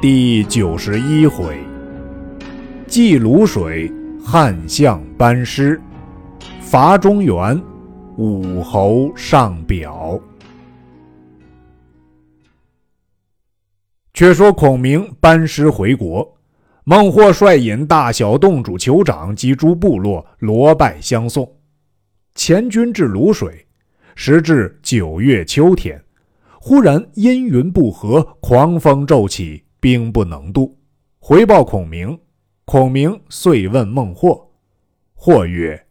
第九十一回，祭卤水，汉相班师，伐中原，武侯上表。却说孔明班师回国，孟获率引大小洞主、酋长及诸部落罗拜相送。前军至卤水，时至九月秋天，忽然阴云不和，狂风骤起。兵不能渡，回报孔明。孔明遂问孟获，或曰：“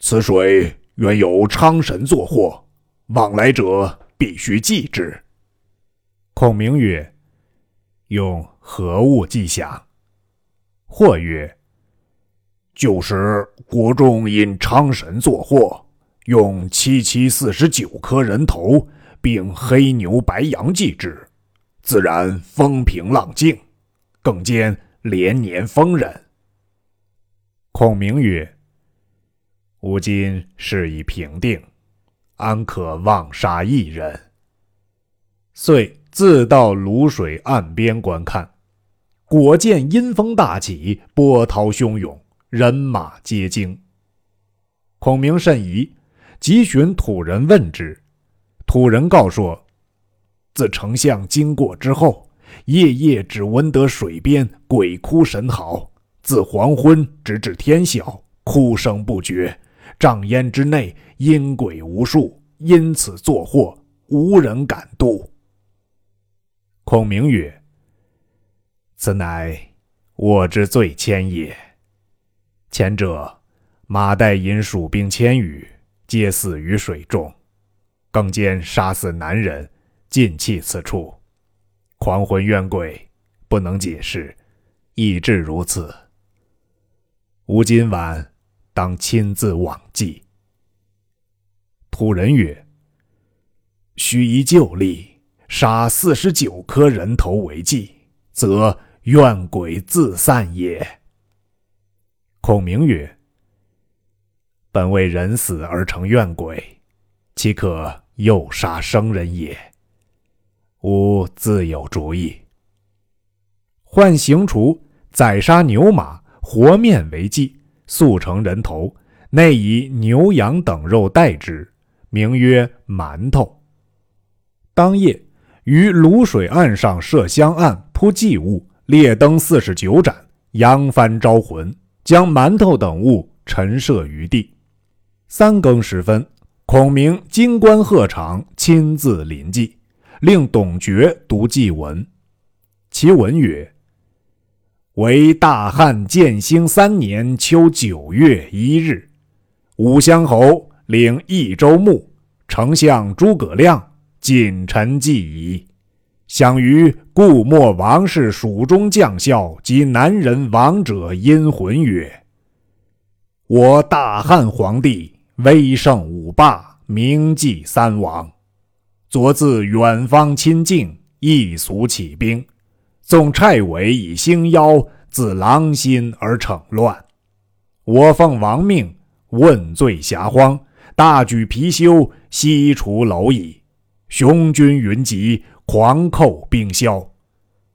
此水原有昌神作祸，往来者必须祭之。”孔明曰：“用何物祭降？”或曰：“就是国中因昌神作祸，用七七四十九颗人头，并黑牛白羊祭之。”自然风平浪静，更兼连年丰人。孔明曰：“吾今事已平定，安可妄杀一人？”遂自到泸水岸边观看，果见阴风大起，波涛汹涌，人马皆惊。孔明甚疑，急寻土人问之。土人告说。自丞相经过之后，夜夜只闻得水边鬼哭神嚎，自黄昏直至天晓，哭声不绝。帐烟之内阴鬼无数，因此作祸，无人敢渡。孔明曰：“此乃我之罪愆也。前者马岱引蜀兵千余，皆死于水中，更兼杀死男人。”尽弃此处，狂魂怨鬼，不能解释，亦至如此。吾今晚当亲自往祭。土人曰：“须依旧例，杀四十九颗人头为祭，则怨鬼自散也。”孔明曰：“本为人死而成怨鬼，岂可诱杀生人也？”吾自有主意。唤行厨宰杀牛马，和面为祭，速成人头，内以牛羊等肉代之，名曰馒头。当夜于卤水岸上设香案，铺祭物，列灯四十九盏，扬帆招魂，将馒头等物陈设于地。三更时分，孔明金冠鹤氅，亲自临祭。令董厥读祭文，其文曰：“为大汉建兴三年秋九月一日，武乡侯领益州牧，丞相诸葛亮谨陈祭仪，想于故莫王氏蜀中将校及南人亡者阴魂曰：我大汉皇帝威盛五霸，名祭三王。”昨自远方亲近，一俗起兵，纵蔡伟以兴妖，自狼心而逞乱。我奉王命，问罪遐荒，大举貔貅，西除蝼蚁，雄军云集，狂寇兵消。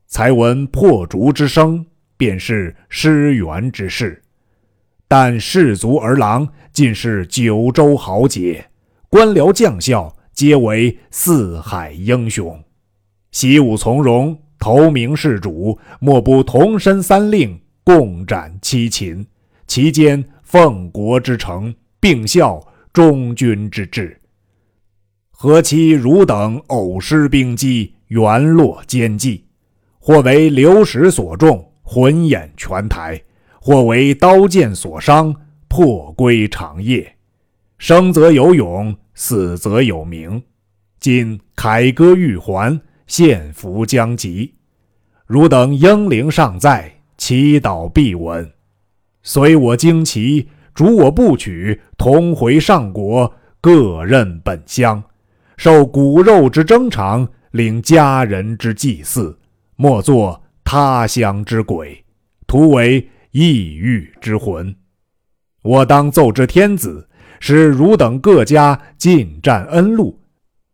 才闻破竹之声，便是失援之事。但士卒儿郎尽是九州豪杰，官僚将校。皆为四海英雄，习武从容，投名事主，莫不同身三令，共斩七擒。其间奉国之诚，并效忠君之志。何其汝等偶失兵机，原落奸计，或为流矢所中，魂眼全台；或为刀剑所伤，破归长夜。生则有勇。死则有名，今凯歌欲还，献俘将及。汝等英灵尚在，祈祷必闻。随我旌旗，主我部曲，同回上国，各任本乡，受骨肉之征偿，领家人之祭祀，莫作他乡之鬼，徒为异域之魂。我当奏之天子。使汝等各家尽占恩禄，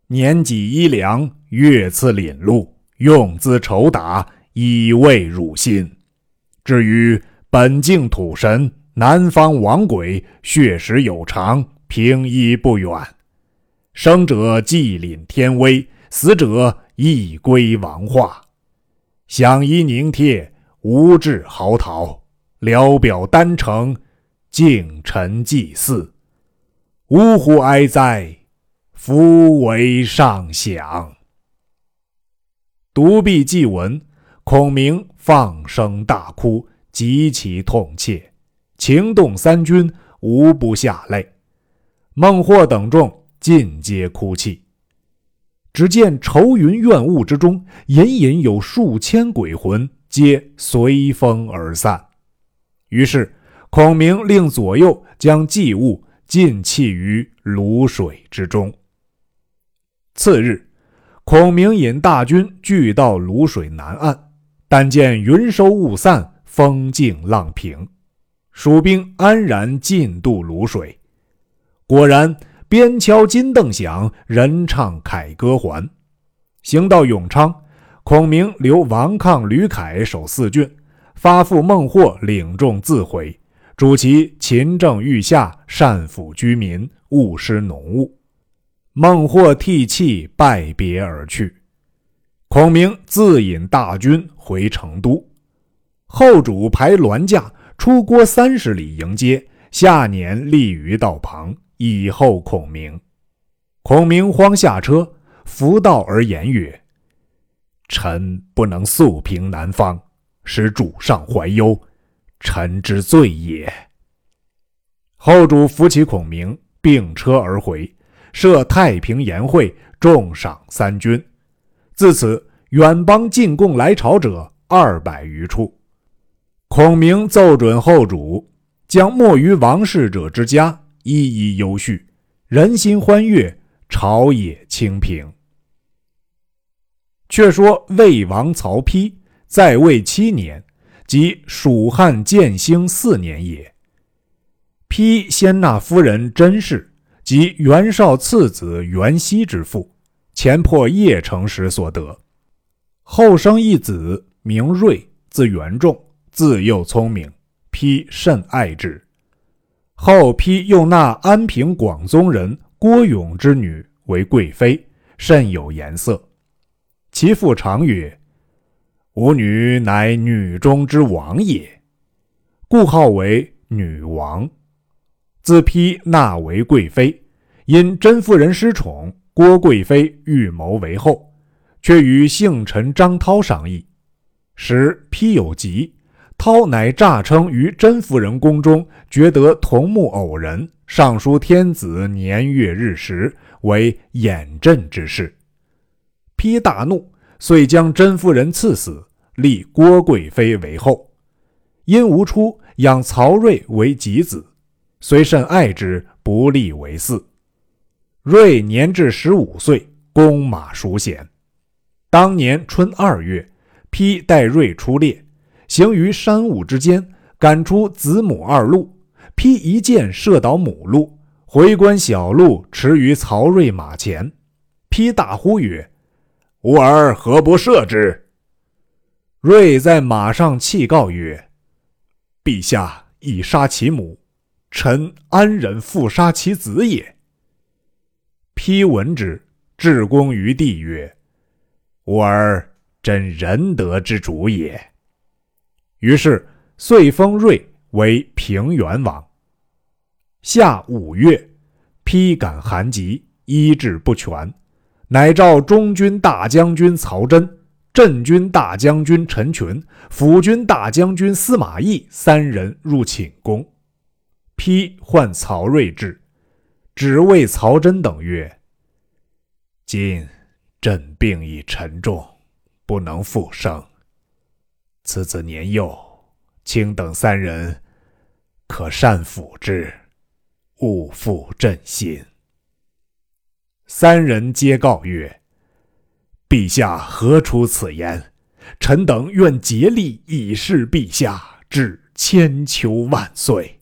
年给衣粮，月赐廪禄，用资酬打，以慰汝心。至于本境土神南方王鬼，血食有常，平依不远。生者既领天威，死者亦归王化。享衣凝贴，无志嚎啕；聊表丹城，敬臣祭祀。呜呼哀哉！夫为上想。独臂祭文，孔明放声大哭，极其痛切，情动三军无不下泪。孟获等众尽皆哭泣。只见愁云怨雾之中，隐隐有数千鬼魂，皆随风而散。于是孔明令左右将祭物。尽弃于泸水之中。次日，孔明引大军聚到泸水南岸，但见云收雾散，风静浪平，蜀兵安然进渡泸水。果然，鞭敲金镫响，人唱凯歌还。行到永昌，孔明留王亢、吕凯守四郡，发付孟获领众自回。主其勤政御下，善抚居民，勿施农务。孟获涕泣，拜别而去。孔明自引大军回成都。后主排銮驾出郭三十里迎接，下年立于道旁，以候孔明。孔明慌下车，扶道而言曰：“臣不能速平南方，使主上怀忧。”臣之罪也。后主扶起孔明，并车而回，设太平筵会，重赏三军。自此，远邦进贡来朝者二百余处。孔明奏准后主，将没于王室者之家一一优叙，人心欢悦，朝野清平。却说魏王曹丕在位七年。即蜀汉建兴四年也。丕先纳夫人甄氏及袁绍次子袁熙之父，前破邺城时所得。后生一子名睿，字元仲，自幼聪明，丕甚爱之。后丕又纳安平广宗人郭勇之女为贵妃，甚有颜色。其父常曰。吾女乃女中之王也，故号为女王。自丕纳为贵妃，因甄夫人失宠，郭贵妃预谋为后，却与幸臣张涛商议。时丕有疾，涛乃诈称于甄夫人宫中觉得同目偶人，上书天子年月日时，为眼阵之事。丕大怒，遂将甄夫人赐死。立郭贵妃为后，因吴出养曹睿为己子，虽甚爱之，不立为嗣。睿年至十五岁，弓马熟娴。当年春二月，丕带睿出猎，行于山雾之间，赶出子母二鹿。丕一箭射倒母鹿，回观小鹿驰于曹睿马前。丕大呼曰：“吾儿何不射之？”睿在马上泣告曰：“陛下已杀其母，臣安忍复杀其子也？”丕闻之，至公于帝曰：“吾儿真仁德之主也。”于是遂封睿为平原王。夏五月，丕感寒疾，医治不全，乃召中军大将军曹真。镇军大将军陈群、辅军大将军司马懿三人入寝宫，丕唤曹睿至，只谓曹真等曰：“今朕病已沉重，不能复生。此子年幼，卿等三人可善抚之，勿负朕心。”三人皆告曰。陛下何出此言？臣等愿竭力以示陛下，至千秋万岁。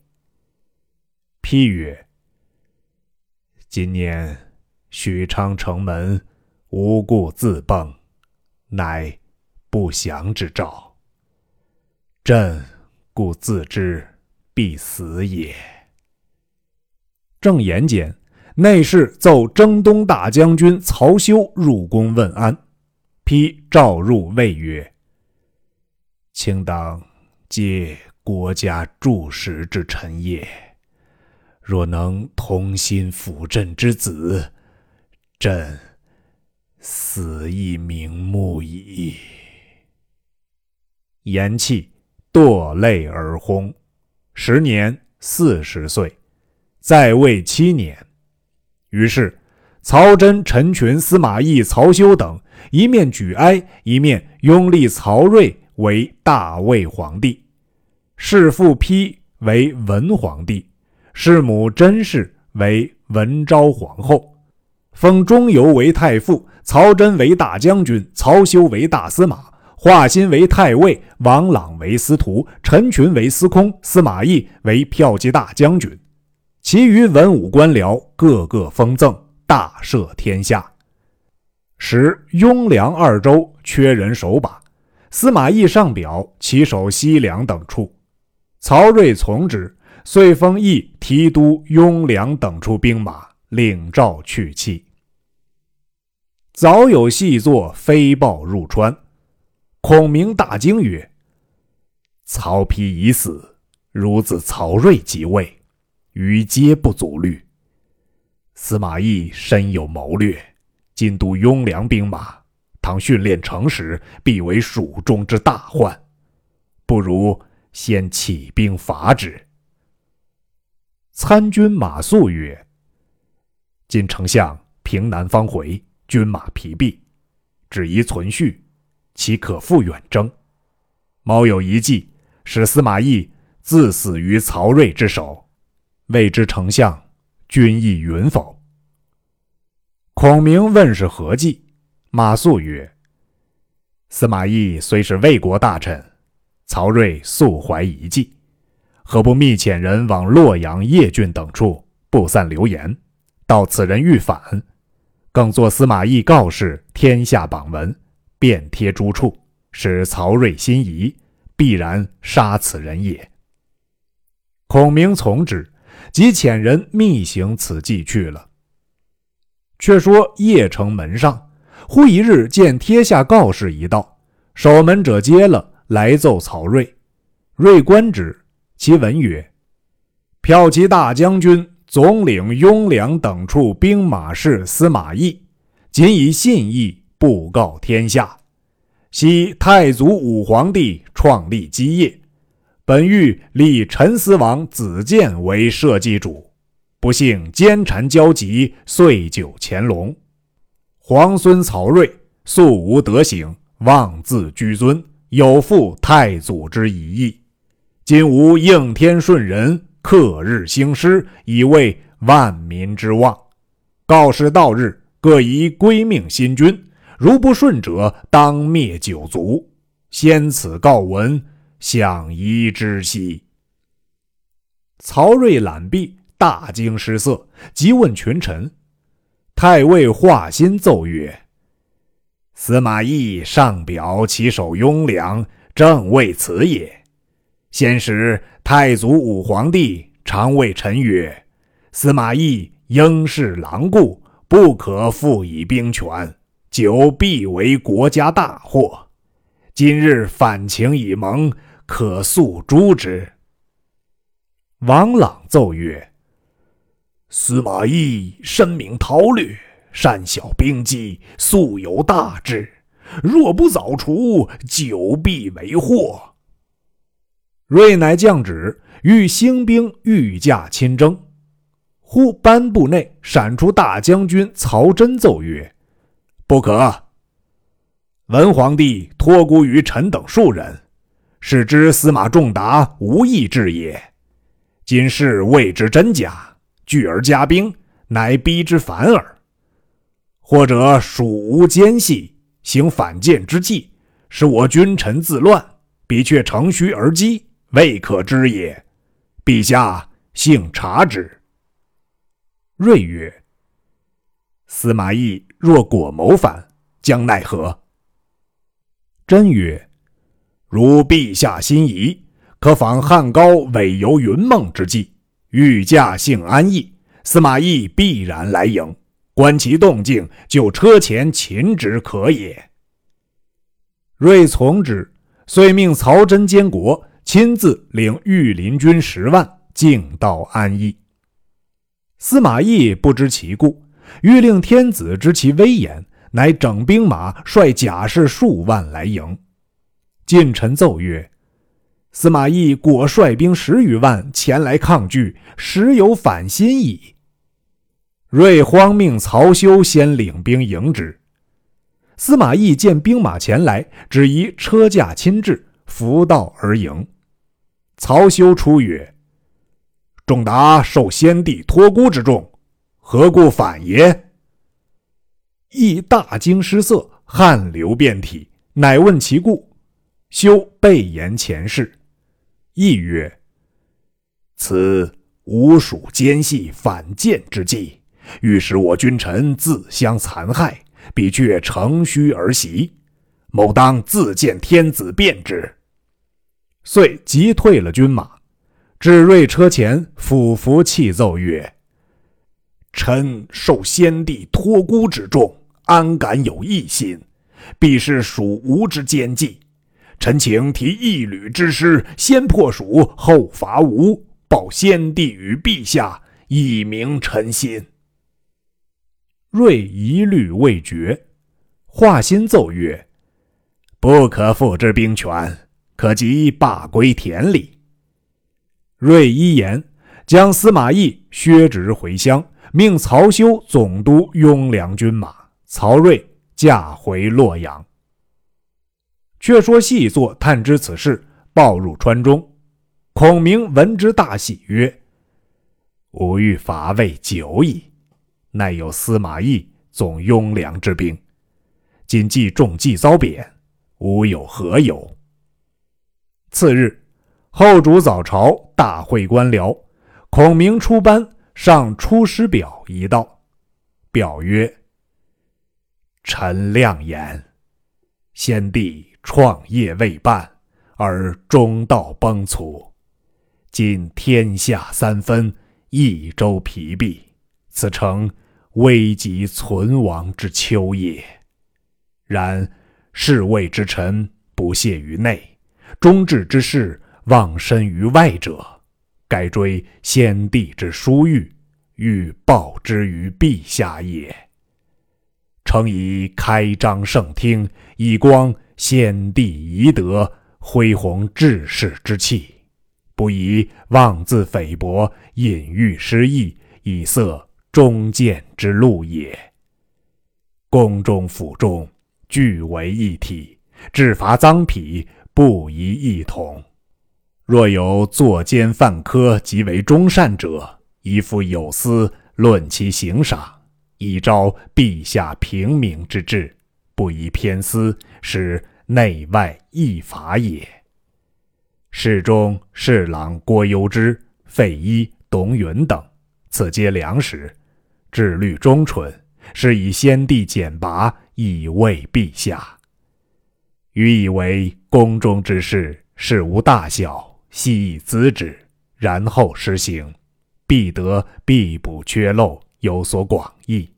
批曰：今年许昌城门无故自崩，乃不祥之兆。朕故自知必死也。”正言间，内侍奏征东大将军曹休入宫问安，批诏入谓曰：“卿当皆国家柱石之臣也。”若能同心辅朕之子，朕死亦瞑目矣。言讫，堕泪而薨。时年四十岁，在位七年。于是，曹真、陈群、司马懿、曹休等一面举哀，一面拥立曹睿为大魏皇帝，弑父丕为文皇帝。弑母甄氏为文昭皇后，封钟繇为太傅，曹真为大将军，曹休为大司马，华歆为太尉，王朗为司徒，陈群为司空，司马懿为骠骑大将军。其余文武官僚个个封赠，大赦天下。时雍凉二州缺人守把，司马懿上表其守西凉等处，曹睿从之。遂封邑提督雍凉等处兵马，领诏去气。早有细作飞报入川，孔明大惊曰：“曹丕已死，孺子曹睿即位，于皆不足虑。司马懿深有谋略，今都雍凉兵马，倘训练成时，必为蜀中之大患。不如先起兵伐之。”参军马谡曰：“今丞相平南方回，军马疲弊，只宜存续，岂可复远征？某有一计，使司马懿自死于曹睿之手，未知丞相君意允否？”孔明问是何计，马谡曰：“司马懿虽是魏国大臣，曹睿素怀一计。”何不密遣人往洛阳、邺郡等处布散流言，到此人欲反，更作司马懿告示天下榜文，遍贴诸处，使曹睿心疑，必然杀此人也。孔明从之，即遣人密行此计去了。却说邺城门上，忽一日见贴下告示一道，守门者接了，来奏曹睿，睿观之。其文曰：“骠骑大将军、总领雍凉等处兵马事司马懿，仅以信义布告天下。昔太祖武皇帝创立基业，本欲立陈思王子建为社稷主，不幸奸谗交集，遂就乾隆。皇孙曹睿素无德行，妄自居尊，有负太祖之遗意。”今吾应天顺人，克日兴师，以为万民之望。告示到日，各宜归命新君。如不顺者，当灭九族。先此告闻，享宜之兮。曹睿览毕，大惊失色，即问群臣。太尉华歆奏曰：“司马懿上表其守雍凉，正为此也。”先时太祖武皇帝常谓臣曰：“司马懿应是狼顾，不可复以兵权，久必为国家大祸。今日反情已萌，可速诛之。”王朗奏曰：“司马懿深明韬略，善晓兵机，素有大志。若不早除，久必为祸。”睿乃降旨，欲兴兵御驾亲征。忽班部内闪出大将军曹真奏曰：“不可。文皇帝托孤于臣等数人，使之司马仲达无意志也。今事未知真假，聚而加兵，乃逼之反耳。或者蜀无奸细，行反间之计，使我君臣自乱，彼却乘虚而击。”未可知也，陛下幸察之。睿曰：“司马懿若果谋反，将奈何？”真曰：“如陛下心仪，可仿汉高委游云梦之计，御驾幸安邑，司马懿必然来迎。观其动静，就车前擒之可也。”睿从之，遂命曹真监国，亲自领御林军十万，径到安邑。司马懿不知其故，欲令天子知其威严，乃整兵马，率甲士数万来迎。近臣奏曰：“司马懿果率兵十余万前来抗拒，实有反心矣。”睿慌命曹休先领兵迎之。司马懿见兵马前来，只宜车驾亲至，扶道而迎。曹休出曰：“仲达受先帝托孤之重，何故反耶？”懿大惊失色，汗流遍体，乃问其故。修备言前事。懿曰：“此吴蜀奸细反间之计，欲使我君臣自相残害。”必却乘虚而袭，某当自见天子便之。遂急退了军马，至瑞车前，俯伏泣奏曰：“臣受先帝托孤之重，安敢有异心？必是蜀吴之奸计。臣请提一旅之师，先破蜀，后伐吴，报先帝与陛下，以明臣心。”睿疑虑未决，华歆奏曰：“不可复之兵权，可即罢归田里。”睿一言，将司马懿削职回乡，命曹休总督雍凉军马，曹睿驾回洛阳。却说细作探知此事，报入川中。孔明闻之大喜，曰：“吾欲伐魏久矣。”乃有司马懿总雍凉之兵，今既中计遭贬，吾有何由？次日，后主早朝，大会官僚。孔明出班，上出师表一道。表曰：“臣亮言，先帝创业未半，而中道崩殂。今天下三分，益州疲弊，此诚。”危急存亡之秋也。然侍卫之臣不懈于内，忠志之士忘身于外者，该追先帝之殊遇，欲报之于陛下也。诚以开张圣听，以光先帝遗德，恢弘志士之气，不宜妄自菲薄，隐喻失义，以塞。忠谏之路也。宫中府中俱为一体，治伐赃匹不宜异同。若有作奸犯科及为忠善者，宜付有司论其刑赏，以昭陛下平明之志，不宜偏私，使内外异法也。侍中、侍郎郭攸之、费祎、董允等，此皆良实。志虑忠纯，是以先帝简拔，以慰陛下。予以为宫中之事，事无大小，悉以咨之，然后施行，必得必补缺漏，有所广益。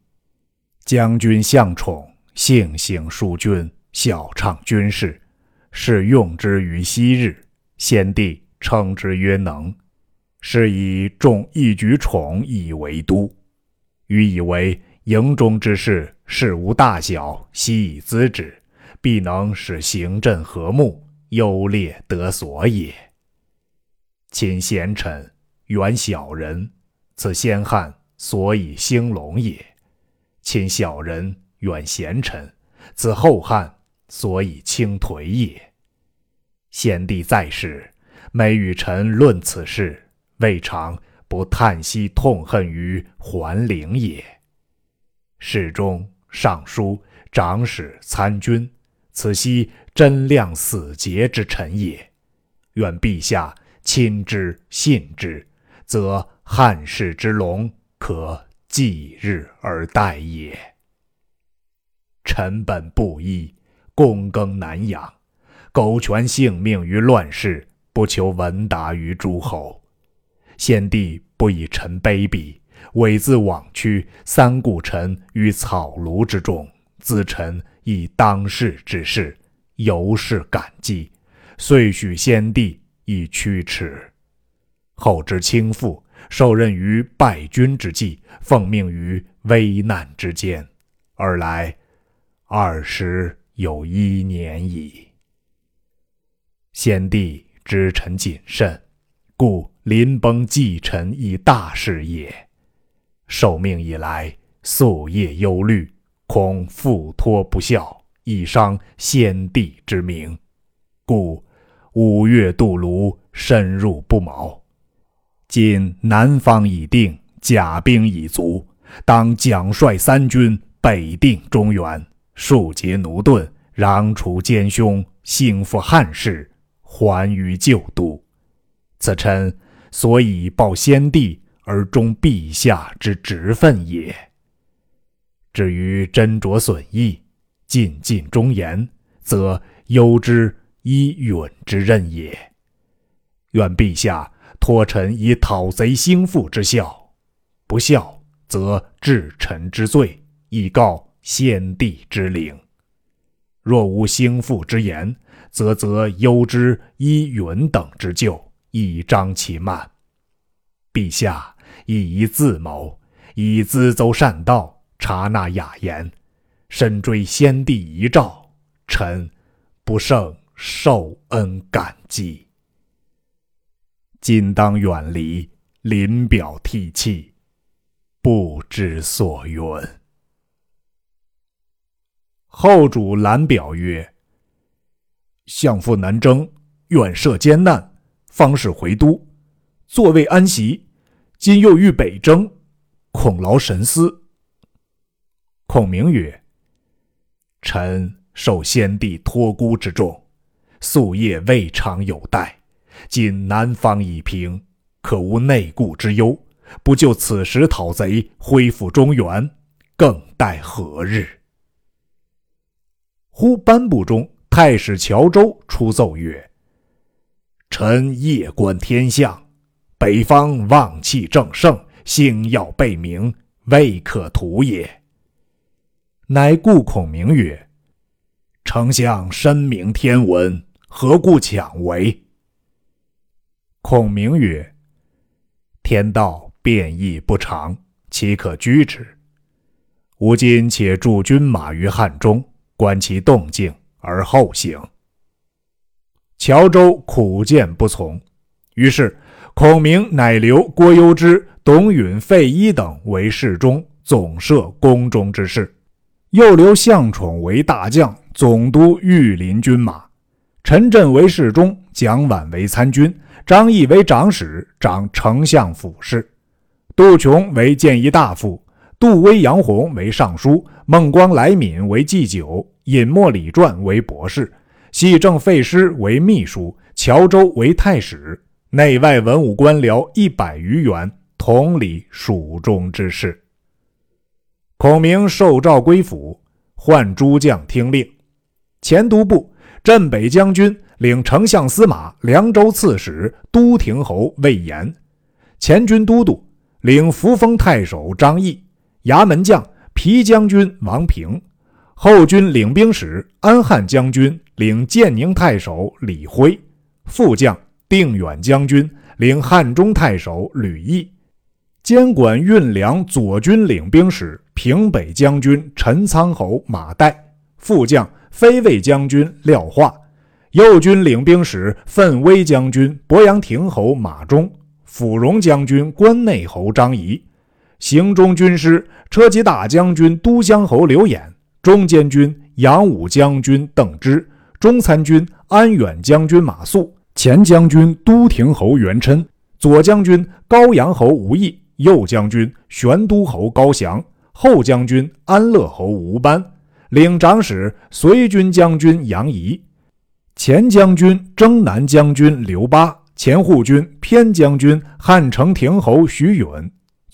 将军向宠，性行淑君，晓畅军事，是用之于昔日，先帝称之曰能，是以重一举宠以为都。予以为营中之事，事无大小，悉以咨之，必能使行阵和睦，优劣得所也。亲贤臣，远小人，此先汉所以兴隆也；亲小人，远贤臣，自后汉所以倾颓也。先帝在世，每与臣论此事，未尝。不叹息痛恨于桓灵也。侍中、尚书、长史、参军，此悉真亮死节之臣也。愿陛下亲之信之，则汉室之隆可继日而待也。臣本布衣，躬耕南阳，苟全性命于乱世，不求闻达于诸侯。先帝不以臣卑鄙，猥自枉屈，三顾臣于草庐之中，咨臣以当世之事，由是感激，遂许先帝以驱驰。后之倾覆，受任于败军之际，奉命于危难之间，尔来二十有一年矣。先帝知臣谨慎，故临崩寄臣以大事也。受命以来，夙夜忧虑，恐负托不效，以伤先帝之名，故五月渡泸，深入不毛。今南方已定，甲兵已足，当奖率三军北定中原，庶竭奴钝，攘除奸凶，兴复汉室。还于旧都，此臣所以报先帝而忠陛下之职分也。至于斟酌损益，尽尽忠言，则攸之以允之任也。愿陛下托臣以讨贼兴复之效，不效则治臣之罪，以告先帝之灵。若无兴复之言，则则忧之依允等之咎，以彰其慢。陛下以一自谋，以咨奏善道，察纳雅言，深追先帝遗诏，臣不胜受恩感激。今当远离，临表涕泣，不知所云。后主览表曰。相父南征，远涉艰难，方始回都，坐位安息。今又欲北征，恐劳神思。孔明曰：“臣受先帝托孤之重，夙夜未尝有怠。今南方已平，可无内顾之忧。不就此时讨贼，恢复中原，更待何日？”忽颁布中。太史乔州出奏曰：“臣夜观天象，北方旺气正盛，星耀备明，未可图也。”乃故孔明曰：“丞相深明天文，何故强为？”孔明曰：“天道变异不常，岂可居之？吾今且驻军马于汉中，观其动静。”而后行。乔州苦谏不从，于是孔明乃留郭攸之、董允、费祎等为侍中，总摄宫中之事；又留向宠为大将，总督御林军马；陈震为侍中，蒋琬为参军，张翼为长史，掌丞相府事；杜琼为谏议大夫，杜威、杨洪为尚书，孟光、来敏为祭酒。尹默、李传为博士，系正废师为秘书，乔州为太史，内外文武官僚一百余员，统理蜀中之事。孔明受诏归府，唤诸将听令。前都部镇北将军领丞相司马、凉州刺史、都亭侯魏延；前军都督领扶风太守张翼；衙门将皮将军王平。后军领兵使安汉将军领建宁太守李辉，副将定远将军领汉中太守吕毅，监管运粮左军领兵使平北将军陈仓侯马岱，副将飞卫将军廖化，右军领兵使奋威将军鄱阳亭侯马忠，辅荣将军关内侯张仪，行中军师车骑大将军都乡侯刘演。中监军杨武将军邓芝，中参军安远将军马谡，前将军都亭侯袁琛，左将军高阳侯吴懿，右将军玄都侯高翔，后将军安乐侯吴班，领长史随军将军杨仪，前将军征南将军刘巴，前护军偏将军汉城亭侯徐允，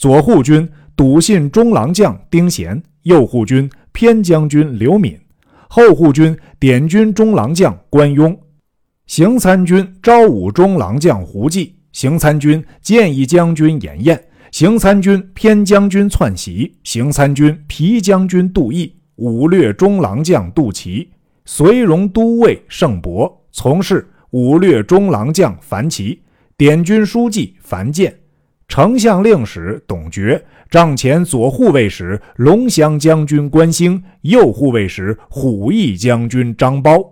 左护军笃信中郎将丁贤，右护军。偏将军刘敏，后护军点军中郎将关雍，行参军昭武中郎将胡济，行参军建议将军严彦，行参军偏将军篡袭，行参军皮将军杜毅，武略中郎将杜琦，绥荣都尉盛伯，从事武略中郎将樊奇，典军书记樊建，丞相令史董厥，帐前左护卫使龙骧将军关兴，右护卫使虎翼将军张苞。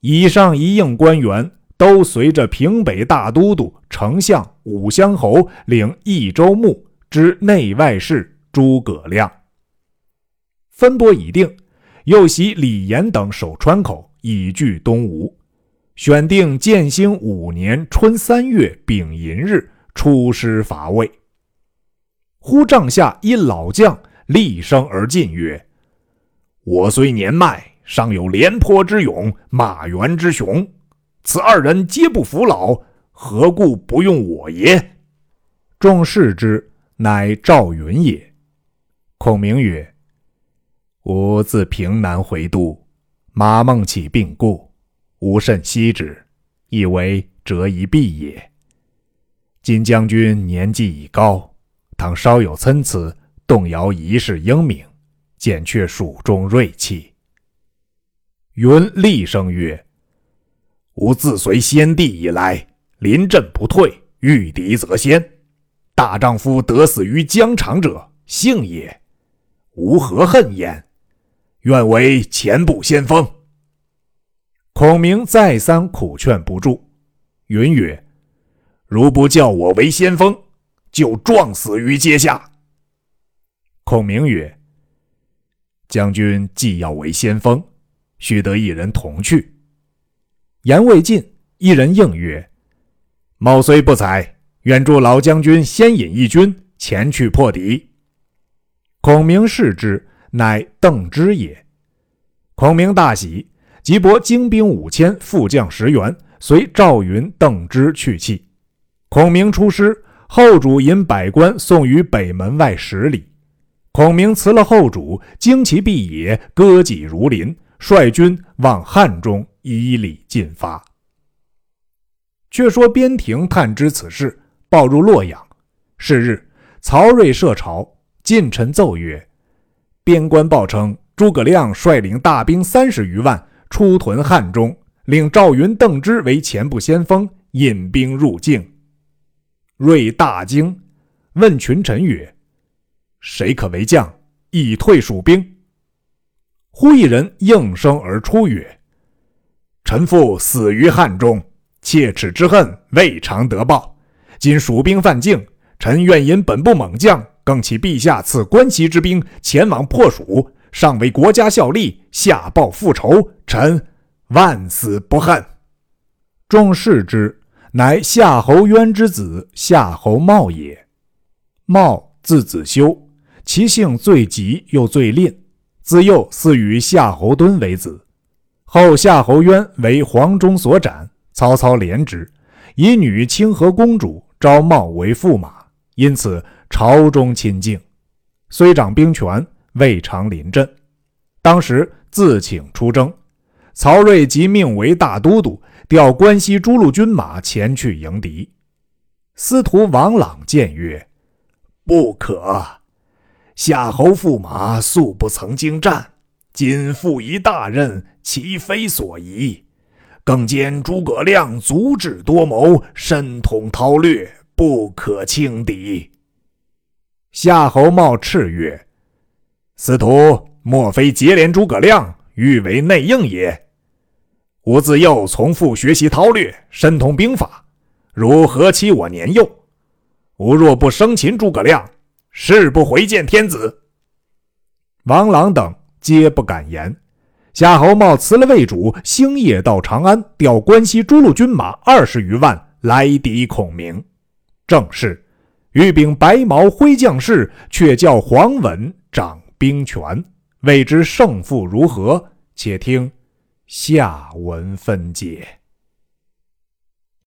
以上一应官员都随着平北大都督、丞相武乡侯领益州牧之内外事诸葛亮。分拨已定，又袭李严等守川口，以拒东吴。选定建兴五年春三月丙寅日出师伐魏。忽帐下一老将厉声而进曰：“我虽年迈。”尚有廉颇之勇，马援之雄，此二人皆不服老，何故不用我也？众视之，乃赵云也。孔明曰：“吾自平南回都，马孟起病故，吾甚惜之，以为折一臂也。今将军年纪已高，倘稍有参差，动摇一世英名，减却蜀中锐气。”云厉声曰：“吾自随先帝以来，临阵不退，遇敌则先。大丈夫得死于疆场者，幸也。吾何恨焉？愿为前部先锋。”孔明再三苦劝不住，云曰：“如不叫我为先锋，就撞死于阶下。”孔明曰：“将军既要为先锋。”须得一人同去。言未尽，一人应曰：“某虽不才，愿助老将军先引一军前去破敌。”孔明视之，乃邓芝也。孔明大喜，即拨精兵五千，副将十员，随赵云、邓芝去讫。孔明出师，后主引百官送于北门外十里。孔明辞了后主，旌旗蔽野，戈戟如林。率军往汉中以礼进发。却说边庭探知此事，报入洛阳。是日，曹睿设朝，近臣奏曰：“边关报称，诸葛亮率领大兵三十余万出屯汉中，令赵云、邓芝为前部先锋，引兵入境。”睿大惊，问群臣曰：“谁可为将，以退蜀兵？”忽一人应声而出曰：“臣父死于汉中，切齿之恨未尝得报。今蜀兵犯境，臣愿引本部猛将，更启陛下赐关西之兵，前往破蜀，上为国家效力，下报复仇。臣万死不恨。”众视之，乃夏侯渊之子夏侯茂也。茂字子修，其性最急又最吝。自幼似与夏侯惇为子，后夏侯渊为黄忠所斩，曹操怜之，以女清河公主招茂为驸马，因此朝中亲近。虽掌兵权，未尝临阵。当时自请出征，曹睿即命为大都督，调关西诸路军马前去迎敌。司徒王朗谏曰：“不可。”夏侯驸马素不曾经战，今负一大任，其非所宜。更兼诸葛亮足智多谋，深通韬略，不可轻敌。夏侯茂叱曰：“司徒莫非结连诸葛亮，欲为内应也？吾自幼从父学习韬略，深通兵法，如何欺我年幼？吾若不生擒诸葛亮。”誓不回见天子。王朗等皆不敢言。夏侯茂辞了魏主，星夜到长安，调关西诸路军马二十余万来敌孔明。正是欲秉白毛挥将士，却叫黄稳掌兵权。未知胜负如何？且听下文分解。